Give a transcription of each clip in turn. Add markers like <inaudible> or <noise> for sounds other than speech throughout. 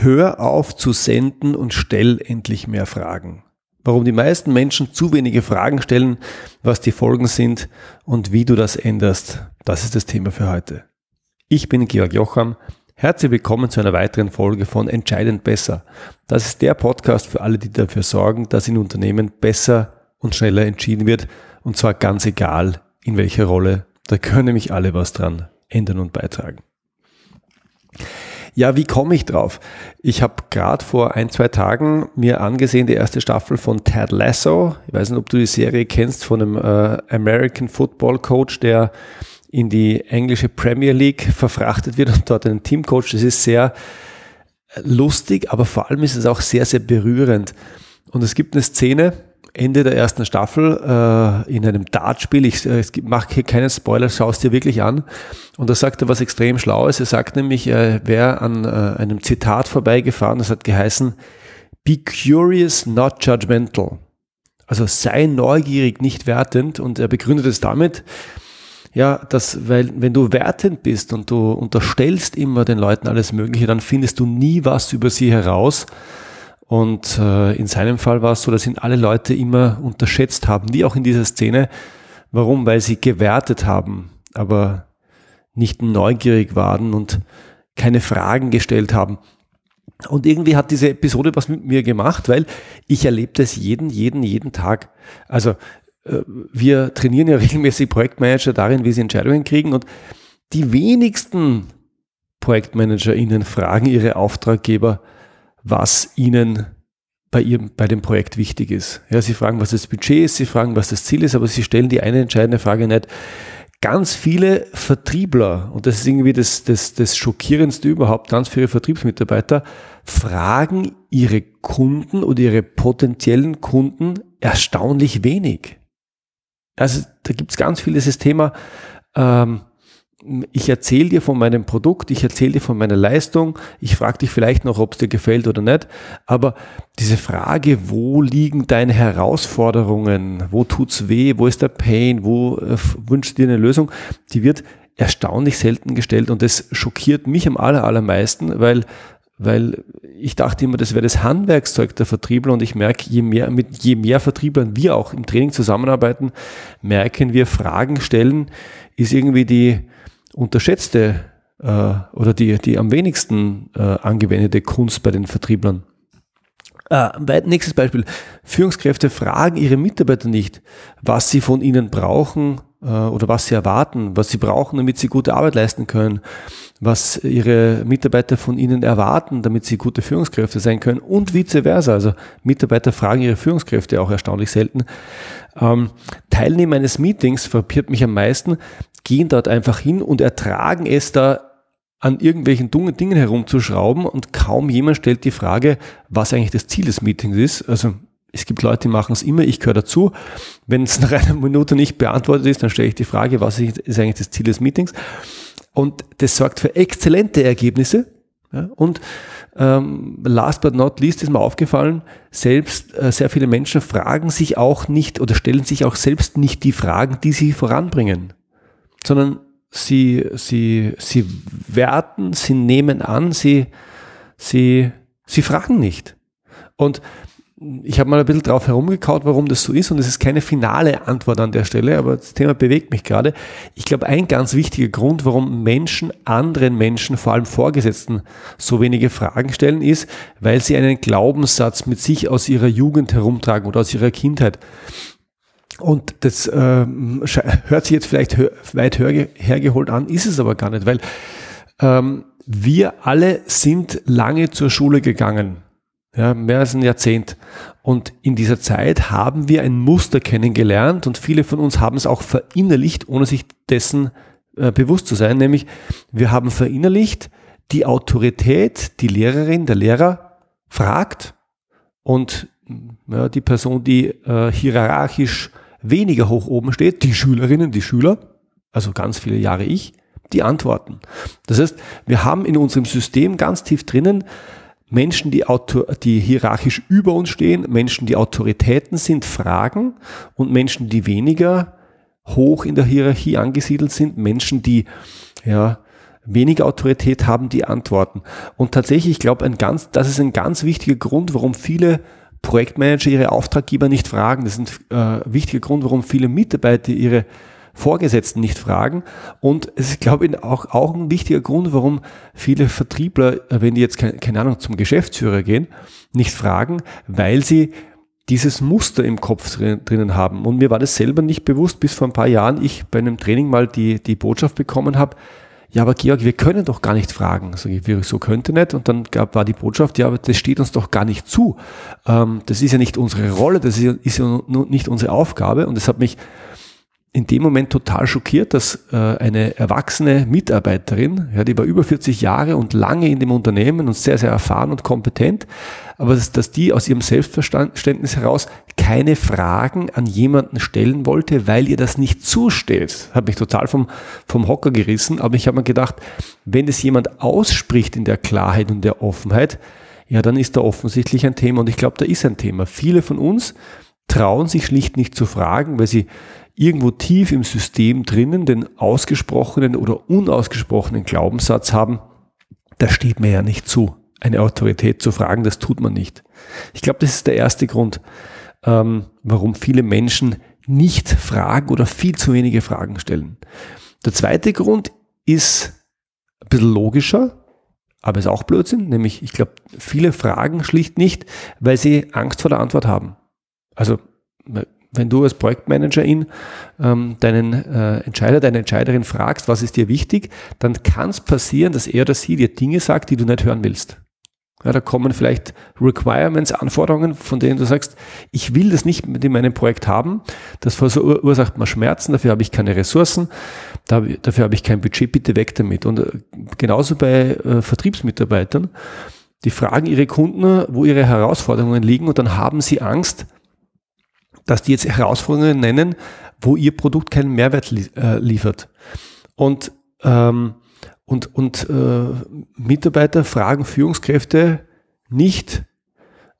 Hör auf zu senden und stell endlich mehr Fragen. Warum die meisten Menschen zu wenige Fragen stellen, was die Folgen sind und wie du das änderst, das ist das Thema für heute. Ich bin Georg Jocham. Herzlich willkommen zu einer weiteren Folge von Entscheidend Besser. Das ist der Podcast für alle, die dafür sorgen, dass in Unternehmen besser und schneller entschieden wird und zwar ganz egal, in welcher Rolle. Da können nämlich alle was dran ändern und beitragen. Ja, wie komme ich drauf? Ich habe gerade vor ein, zwei Tagen mir angesehen die erste Staffel von Ted Lasso. Ich weiß nicht, ob du die Serie kennst von einem äh, American Football Coach, der in die englische Premier League verfrachtet wird und dort einen Teamcoach. Das ist sehr lustig, aber vor allem ist es auch sehr, sehr berührend. Und es gibt eine Szene, Ende der ersten Staffel äh, in einem Dartspiel. Ich äh, mache hier keinen Spoiler, schau es dir wirklich an. Und da sagt er was extrem Schlaues. Er sagt nämlich, er wäre an äh, einem Zitat vorbeigefahren, das hat geheißen, Be curious, not judgmental. Also sei neugierig, nicht wertend. Und er begründet es damit, ja, dass, weil, wenn du wertend bist und du unterstellst immer den Leuten alles Mögliche, dann findest du nie was über sie heraus und äh, in seinem Fall war es so, dass ihn alle Leute immer unterschätzt haben, wie auch in dieser Szene. Warum? Weil sie gewertet haben, aber nicht neugierig waren und keine Fragen gestellt haben. Und irgendwie hat diese Episode was mit mir gemacht, weil ich erlebe das jeden, jeden, jeden Tag. Also äh, wir trainieren ja <laughs> regelmäßig Projektmanager darin, wie sie Entscheidungen kriegen und die wenigsten ProjektmanagerInnen fragen ihre Auftraggeber, was ihnen bei ihrem, bei dem Projekt wichtig ist. Ja, sie fragen, was das Budget ist, sie fragen, was das Ziel ist, aber sie stellen die eine entscheidende Frage nicht. Ganz viele Vertriebler, und das ist irgendwie das, das, das Schockierendste überhaupt, ganz viele Vertriebsmitarbeiter fragen ihre Kunden oder ihre potenziellen Kunden erstaunlich wenig. Also da gibt es ganz viel dieses Thema, ähm, ich erzähle dir von meinem Produkt, ich erzähle dir von meiner Leistung, ich frage dich vielleicht noch, ob es dir gefällt oder nicht, aber diese Frage, wo liegen deine Herausforderungen, wo tut's weh, wo ist der Pain, wo äh, wünschst du dir eine Lösung, die wird erstaunlich selten gestellt und das schockiert mich am aller, allermeisten, weil weil ich dachte immer, das wäre das Handwerkszeug der Vertriebler und ich merke, je mehr, mit je mehr Vertrieblern wir auch im Training zusammenarbeiten, merken wir, Fragen stellen ist irgendwie die, unterschätzte äh, oder die, die am wenigsten äh, angewendete Kunst bei den Vertrieblern. Äh, nächstes Beispiel. Führungskräfte fragen ihre Mitarbeiter nicht, was sie von ihnen brauchen äh, oder was sie erwarten, was sie brauchen, damit sie gute Arbeit leisten können, was ihre Mitarbeiter von ihnen erwarten, damit sie gute Führungskräfte sein können und vice versa. Also Mitarbeiter fragen ihre Führungskräfte auch erstaunlich selten. Ähm, Teilnehmer eines Meetings verpirrt mich am meisten, gehen dort einfach hin und ertragen es da an irgendwelchen dummen Dingen herumzuschrauben und kaum jemand stellt die Frage, was eigentlich das Ziel des Meetings ist. Also es gibt Leute, die machen es immer, ich gehöre dazu. Wenn es <laughs> nach einer Minute nicht beantwortet ist, dann stelle ich die Frage, was ist eigentlich das Ziel des Meetings? Und das sorgt für exzellente Ergebnisse. Ja, und ähm, last but not least ist mir aufgefallen, selbst äh, sehr viele Menschen fragen sich auch nicht oder stellen sich auch selbst nicht die Fragen, die sie voranbringen sondern sie, sie, sie werten, sie nehmen an, sie, sie, sie fragen nicht. Und ich habe mal ein bisschen drauf herumgekaut, warum das so ist und es ist keine finale Antwort an der Stelle, aber das Thema bewegt mich gerade. Ich glaube, ein ganz wichtiger Grund, warum Menschen anderen Menschen, vor allem Vorgesetzten, so wenige Fragen stellen, ist, weil sie einen Glaubenssatz mit sich aus ihrer Jugend herumtragen oder aus ihrer Kindheit. Und das ähm, hört sich jetzt vielleicht weit hergeholt an, ist es aber gar nicht, weil ähm, wir alle sind lange zur Schule gegangen, ja, mehr als ein Jahrzehnt. Und in dieser Zeit haben wir ein Muster kennengelernt und viele von uns haben es auch verinnerlicht, ohne sich dessen äh, bewusst zu sein, nämlich wir haben verinnerlicht, die Autorität, die Lehrerin, der Lehrer fragt und ja, die Person, die äh, hierarchisch weniger hoch oben steht, die Schülerinnen, die Schüler, also ganz viele Jahre ich, die antworten. Das heißt, wir haben in unserem System ganz tief drinnen Menschen, die, Auto, die hierarchisch über uns stehen, Menschen, die Autoritäten sind, fragen und Menschen, die weniger hoch in der Hierarchie angesiedelt sind, Menschen, die ja, weniger Autorität haben die Antworten. Und tatsächlich, ich glaube, das ist ein ganz wichtiger Grund, warum viele Projektmanager ihre Auftraggeber nicht fragen. Das ist ein äh, wichtiger Grund, warum viele Mitarbeiter ihre Vorgesetzten nicht fragen. Und es ist, glaube ich, auch, auch ein wichtiger Grund, warum viele Vertriebler, wenn die jetzt, keine, keine Ahnung, zum Geschäftsführer gehen, nicht fragen, weil sie dieses Muster im Kopf drinnen haben. Und mir war das selber nicht bewusst, bis vor ein paar Jahren ich bei einem Training mal die, die Botschaft bekommen habe, ja, aber Georg, wir können doch gar nicht fragen. Sag ich, so könnte nicht. Und dann gab, war die Botschaft, ja, aber das steht uns doch gar nicht zu. Ähm, das ist ja nicht unsere Rolle, das ist ja, ist ja nicht unsere Aufgabe. Und es hat mich in dem Moment total schockiert, dass äh, eine erwachsene Mitarbeiterin, ja, die war über 40 Jahre und lange in dem Unternehmen und sehr, sehr erfahren und kompetent, aber dass, dass die aus ihrem Selbstverständnis heraus keine Fragen an jemanden stellen wollte, weil ihr das nicht zusteht. Hat mich total vom, vom Hocker gerissen, aber ich habe mir gedacht, wenn es jemand ausspricht in der Klarheit und der Offenheit, ja, dann ist da offensichtlich ein Thema und ich glaube, da ist ein Thema. Viele von uns trauen sich schlicht nicht zu fragen, weil sie irgendwo tief im System drinnen den ausgesprochenen oder unausgesprochenen Glaubenssatz haben, das steht mir ja nicht zu, eine Autorität zu fragen, das tut man nicht. Ich glaube, das ist der erste Grund, ähm, warum viele Menschen nicht fragen oder viel zu wenige Fragen stellen. Der zweite Grund ist ein bisschen logischer, aber ist auch Blödsinn, nämlich ich glaube, viele fragen schlicht nicht, weil sie Angst vor der Antwort haben. Also wenn du als Projektmanagerin ähm, deinen äh, Entscheider, deine Entscheiderin fragst, was ist dir wichtig, dann kann es passieren, dass er oder sie dir Dinge sagt, die du nicht hören willst. Ja, da kommen vielleicht Requirements, Anforderungen, von denen du sagst, ich will das nicht mit in meinem Projekt haben. Das verursacht mir Schmerzen, dafür habe ich keine Ressourcen, dafür habe ich kein Budget, bitte weg damit. Und äh, genauso bei äh, Vertriebsmitarbeitern, die fragen ihre Kunden, wo ihre Herausforderungen liegen und dann haben sie Angst, dass die jetzt Herausforderungen nennen, wo ihr Produkt keinen Mehrwert li äh, liefert. Und, ähm, und, und äh, Mitarbeiter fragen Führungskräfte nicht,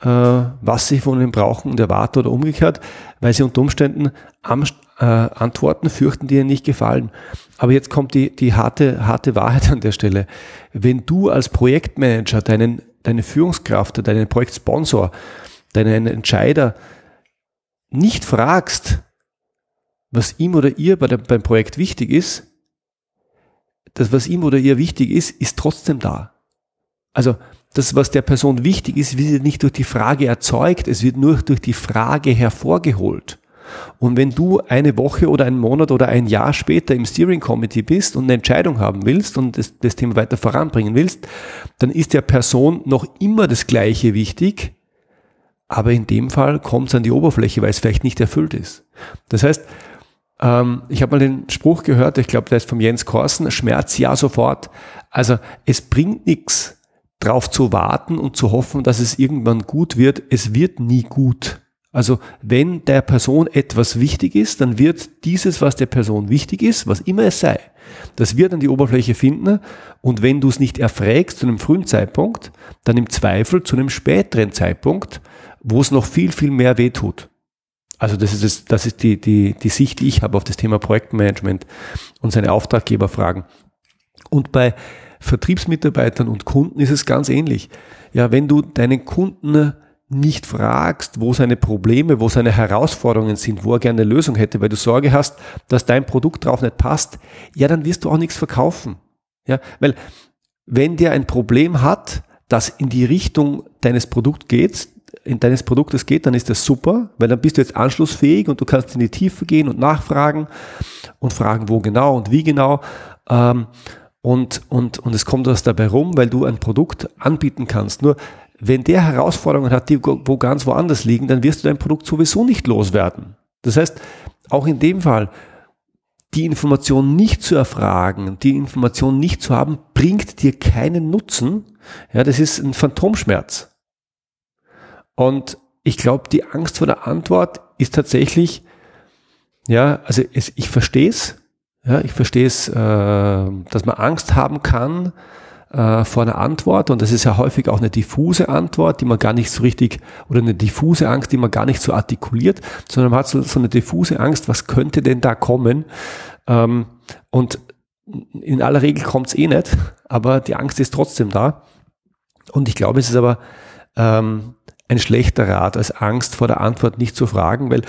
äh, was sie von ihnen brauchen und erwarten oder umgekehrt, weil sie unter Umständen am, äh, Antworten fürchten, die ihnen nicht gefallen. Aber jetzt kommt die, die harte, harte Wahrheit an der Stelle. Wenn du als Projektmanager deinen, deine Führungskraft, deinen Projektsponsor, deinen Entscheider nicht fragst, was ihm oder ihr bei der, beim Projekt wichtig ist, das, was ihm oder ihr wichtig ist, ist trotzdem da. Also das, was der Person wichtig ist, wird nicht durch die Frage erzeugt, es wird nur durch die Frage hervorgeholt. Und wenn du eine Woche oder einen Monat oder ein Jahr später im Steering Committee bist und eine Entscheidung haben willst und das, das Thema weiter voranbringen willst, dann ist der Person noch immer das Gleiche wichtig, aber in dem Fall kommt es an die Oberfläche, weil es vielleicht nicht erfüllt ist. Das heißt, ähm, ich habe mal den Spruch gehört, ich glaube, der ist vom Jens Korsen, Schmerz ja sofort. Also es bringt nichts, drauf zu warten und zu hoffen, dass es irgendwann gut wird. Es wird nie gut. Also wenn der Person etwas wichtig ist, dann wird dieses, was der Person wichtig ist, was immer es sei, das wird an die Oberfläche finden. Und wenn du es nicht erfragst zu einem frühen Zeitpunkt, dann im Zweifel zu einem späteren Zeitpunkt, wo es noch viel, viel mehr wehtut. Also das ist, das, das ist die, die, die Sicht, die ich habe auf das Thema Projektmanagement und seine Auftraggeberfragen. Und bei Vertriebsmitarbeitern und Kunden ist es ganz ähnlich. Ja, wenn du deinen Kunden nicht fragst, wo seine Probleme, wo seine Herausforderungen sind, wo er gerne eine Lösung hätte, weil du Sorge hast, dass dein Produkt drauf nicht passt, ja, dann wirst du auch nichts verkaufen. Ja, weil wenn der ein Problem hat, das in die Richtung deines Produkts geht, in deines Produktes geht, dann ist das super, weil dann bist du jetzt anschlussfähig und du kannst in die Tiefe gehen und nachfragen und fragen, wo genau und wie genau. Ähm, und, und, und es kommt was dabei rum, weil du ein Produkt anbieten kannst. Nur wenn der Herausforderungen hat, die wo ganz woanders liegen, dann wirst du dein Produkt sowieso nicht loswerden. Das heißt, auch in dem Fall, die Information nicht zu erfragen, die Information nicht zu haben, bringt dir keinen Nutzen. Ja, das ist ein Phantomschmerz. Und ich glaube, die Angst vor der Antwort ist tatsächlich, ja, also es, ich verstehe es, ja, ich verstehe es, äh, dass man Angst haben kann äh, vor einer Antwort und das ist ja häufig auch eine diffuse Antwort, die man gar nicht so richtig, oder eine diffuse Angst, die man gar nicht so artikuliert, sondern man hat so, so eine diffuse Angst, was könnte denn da kommen? Ähm, und in aller Regel kommt es eh nicht, aber die Angst ist trotzdem da. Und ich glaube, es ist aber ähm, ein schlechter Rat, als Angst vor der Antwort nicht zu fragen, weil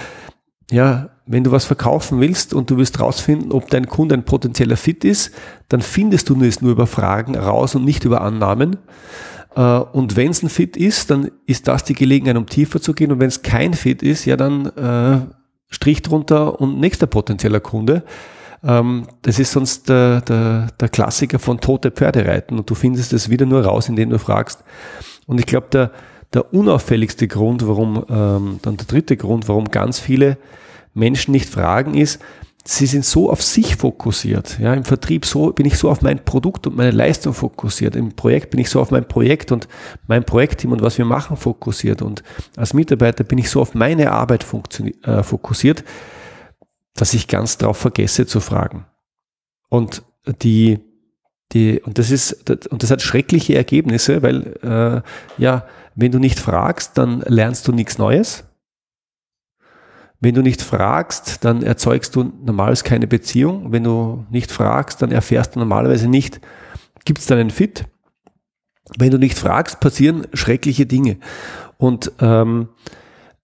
ja, wenn du was verkaufen willst und du willst rausfinden, ob dein Kunde ein potenzieller Fit ist, dann findest du es nur über Fragen raus und nicht über Annahmen. Äh, und wenn es ein Fit ist, dann ist das die Gelegenheit, um tiefer zu gehen. Und wenn es kein Fit ist, ja, dann äh, Strich drunter und nächster potenzieller Kunde. Ähm, das ist sonst der, der, der Klassiker von tote Pferde reiten und du findest es wieder nur raus, indem du fragst. Und ich glaube, der, der unauffälligste Grund, warum, ähm, dann der dritte Grund, warum ganz viele Menschen nicht fragen, ist, sie sind so auf sich fokussiert. Ja, im Vertrieb so bin ich so auf mein Produkt und meine Leistung fokussiert. Im Projekt bin ich so auf mein Projekt und mein Projektteam und was wir machen fokussiert. Und als Mitarbeiter bin ich so auf meine Arbeit äh, fokussiert, dass ich ganz drauf vergesse zu fragen. Und die, die, und das ist, und das hat schreckliche Ergebnisse, weil, äh, ja, wenn du nicht fragst, dann lernst du nichts Neues. Wenn du nicht fragst, dann erzeugst du normalerweise keine Beziehung. Wenn du nicht fragst, dann erfährst du normalerweise nicht, gibt es da einen Fit? Wenn du nicht fragst, passieren schreckliche Dinge. Und ähm,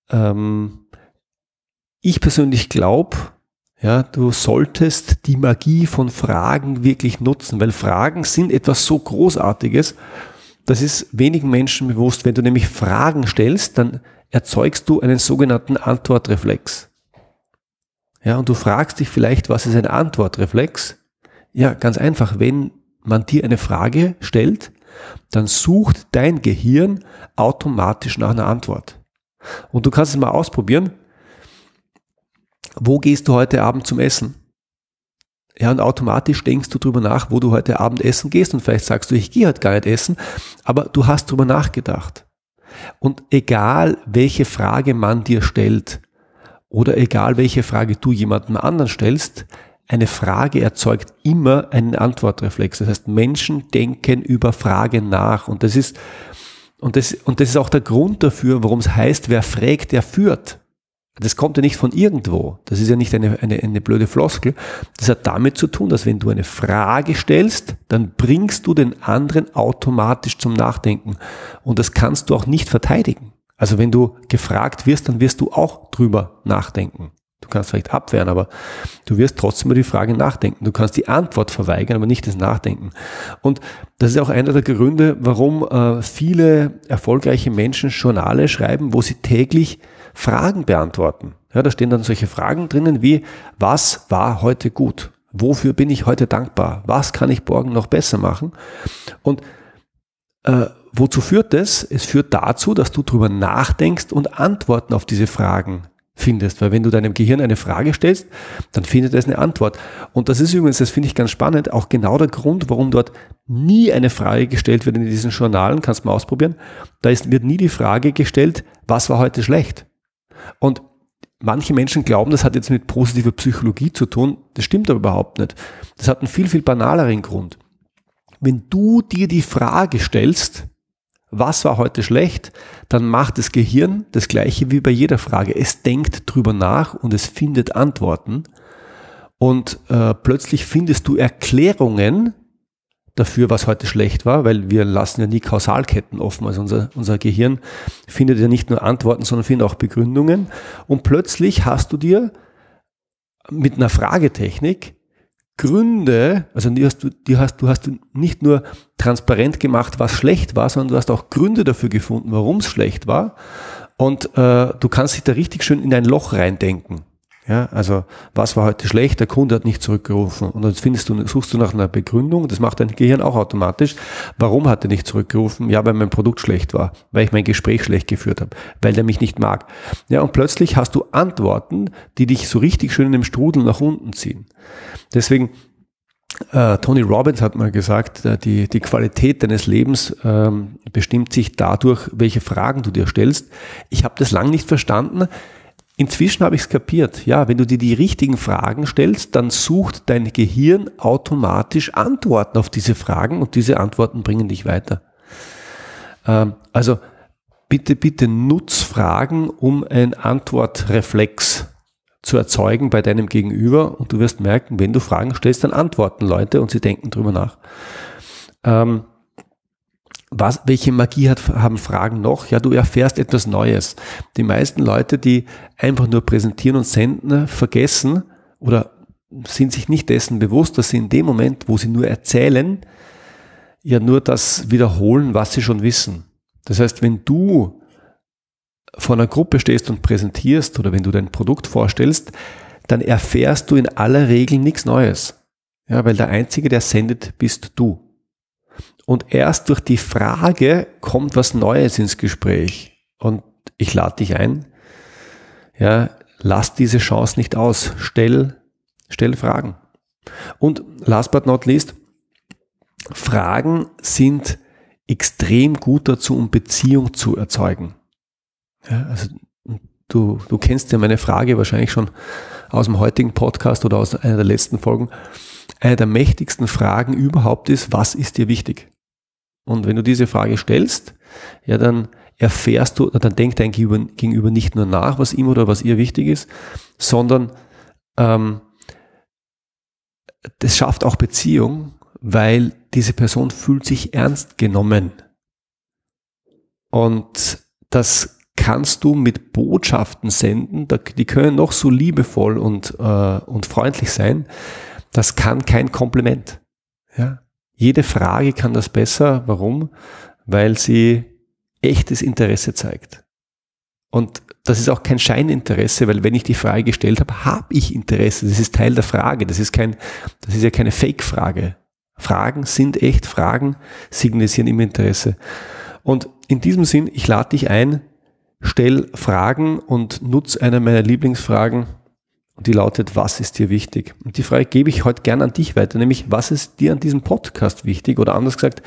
ähm, ich persönlich glaube, ja, du solltest die Magie von Fragen wirklich nutzen, weil Fragen sind etwas so Großartiges. Das ist wenigen Menschen bewusst. Wenn du nämlich Fragen stellst, dann erzeugst du einen sogenannten Antwortreflex. Ja, und du fragst dich vielleicht, was ist ein Antwortreflex? Ja, ganz einfach. Wenn man dir eine Frage stellt, dann sucht dein Gehirn automatisch nach einer Antwort. Und du kannst es mal ausprobieren wo gehst du heute Abend zum Essen? Ja, und automatisch denkst du drüber nach, wo du heute Abend essen gehst und vielleicht sagst du, ich gehe heute gar nicht essen, aber du hast drüber nachgedacht. Und egal, welche Frage man dir stellt oder egal, welche Frage du jemandem anderen stellst, eine Frage erzeugt immer einen Antwortreflex. Das heißt, Menschen denken über Fragen nach und das ist, und das, und das ist auch der Grund dafür, warum es heißt, wer fragt, der führt. Das kommt ja nicht von irgendwo. Das ist ja nicht eine, eine, eine blöde Floskel. Das hat damit zu tun, dass wenn du eine Frage stellst, dann bringst du den anderen automatisch zum Nachdenken. Und das kannst du auch nicht verteidigen. Also wenn du gefragt wirst, dann wirst du auch drüber nachdenken. Du kannst vielleicht abwehren, aber du wirst trotzdem über die Frage nachdenken. Du kannst die Antwort verweigern, aber nicht das Nachdenken. Und das ist auch einer der Gründe, warum äh, viele erfolgreiche Menschen Journale schreiben, wo sie täglich Fragen beantworten. Ja, da stehen dann solche Fragen drinnen wie, was war heute gut? Wofür bin ich heute dankbar? Was kann ich morgen noch besser machen? Und äh, wozu führt das? Es führt dazu, dass du drüber nachdenkst und Antworten auf diese Fragen findest. Weil wenn du deinem Gehirn eine Frage stellst, dann findet es eine Antwort. Und das ist übrigens, das finde ich ganz spannend, auch genau der Grund, warum dort nie eine Frage gestellt wird in diesen Journalen, kannst du mal ausprobieren. Da ist, wird nie die Frage gestellt, was war heute schlecht? Und manche Menschen glauben, das hat jetzt mit positiver Psychologie zu tun. Das stimmt aber überhaupt nicht. Das hat einen viel, viel banaleren Grund. Wenn du dir die Frage stellst, was war heute schlecht, dann macht das Gehirn das gleiche wie bei jeder Frage. Es denkt drüber nach und es findet Antworten. Und äh, plötzlich findest du Erklärungen dafür, was heute schlecht war, weil wir lassen ja nie Kausalketten offen. Also unser, unser Gehirn findet ja nicht nur Antworten, sondern findet auch Begründungen. Und plötzlich hast du dir mit einer Fragetechnik Gründe, also die hast du, die hast, du hast nicht nur transparent gemacht, was schlecht war, sondern du hast auch Gründe dafür gefunden, warum es schlecht war. Und äh, du kannst dich da richtig schön in ein Loch reindenken. Ja, also was war heute schlecht? Der Kunde hat nicht zurückgerufen. Und dann findest du, suchst du nach einer Begründung, das macht dein Gehirn auch automatisch. Warum hat er nicht zurückgerufen? Ja, weil mein Produkt schlecht war, weil ich mein Gespräch schlecht geführt habe, weil der mich nicht mag. Ja, und plötzlich hast du Antworten, die dich so richtig schön in dem Strudel nach unten ziehen. Deswegen Uh, Tony Robbins hat mal gesagt, uh, die, die Qualität deines Lebens ähm, bestimmt sich dadurch, welche Fragen du dir stellst. Ich habe das lang nicht verstanden. Inzwischen habe ich es kapiert. Ja, wenn du dir die richtigen Fragen stellst, dann sucht dein Gehirn automatisch Antworten auf diese Fragen und diese Antworten bringen dich weiter. Ähm, also bitte, bitte nutz Fragen, um einen Antwortreflex zu erzeugen bei deinem Gegenüber und du wirst merken, wenn du Fragen stellst, dann antworten Leute und sie denken drüber nach. Ähm, was, welche Magie hat, haben Fragen noch? Ja, du erfährst etwas Neues. Die meisten Leute, die einfach nur präsentieren und senden, vergessen oder sind sich nicht dessen bewusst, dass sie in dem Moment, wo sie nur erzählen, ja nur das wiederholen, was sie schon wissen. Das heißt, wenn du vor einer Gruppe stehst und präsentierst oder wenn du dein Produkt vorstellst, dann erfährst du in aller Regel nichts Neues. Ja, weil der Einzige, der sendet, bist du. Und erst durch die Frage kommt was Neues ins Gespräch. Und ich lade dich ein, ja, lass diese Chance nicht aus. Stell, stell Fragen. Und last but not least, Fragen sind extrem gut dazu, um Beziehung zu erzeugen. Ja, also du, du kennst ja meine Frage wahrscheinlich schon aus dem heutigen Podcast oder aus einer der letzten Folgen. Eine der mächtigsten Fragen überhaupt ist, was ist dir wichtig? Und wenn du diese Frage stellst, ja, dann erfährst du, dann denkt dein Gegenüber nicht nur nach, was ihm oder was ihr wichtig ist, sondern ähm, das schafft auch Beziehung, weil diese Person fühlt sich ernst genommen. Und das kannst du mit Botschaften senden, die können noch so liebevoll und, äh, und freundlich sein. Das kann kein Kompliment. Ja? Jede Frage kann das besser. Warum? Weil sie echtes Interesse zeigt. Und das ist auch kein Scheininteresse, weil wenn ich die Frage gestellt habe, habe ich Interesse. Das ist Teil der Frage. Das ist kein, das ist ja keine Fake-Frage. Fragen sind echt. Fragen signalisieren immer Interesse. Und in diesem Sinn, ich lade dich ein, stell Fragen und nutze eine meiner Lieblingsfragen, und die lautet, was ist dir wichtig? Und die Frage gebe ich heute gern an dich weiter, nämlich, was ist dir an diesem Podcast wichtig? Oder anders gesagt,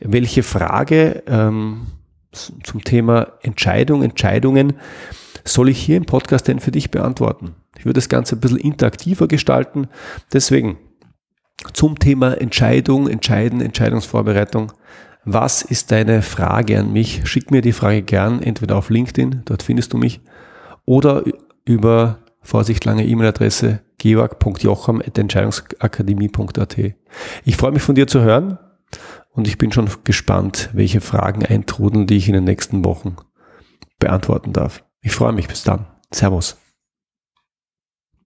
welche Frage ähm, zum Thema Entscheidung, Entscheidungen soll ich hier im Podcast denn für dich beantworten? Ich würde das Ganze ein bisschen interaktiver gestalten. Deswegen zum Thema Entscheidung, Entscheiden, Entscheidungsvorbereitung. Was ist deine Frage an mich? Schick mir die Frage gern entweder auf LinkedIn, dort findest du mich, oder über Vorsicht, lange E-Mail-Adresse georg.jocham.entscheidungsakademie.at. Ich freue mich von dir zu hören und ich bin schon gespannt, welche Fragen eintrudeln, die ich in den nächsten Wochen beantworten darf. Ich freue mich. Bis dann. Servus.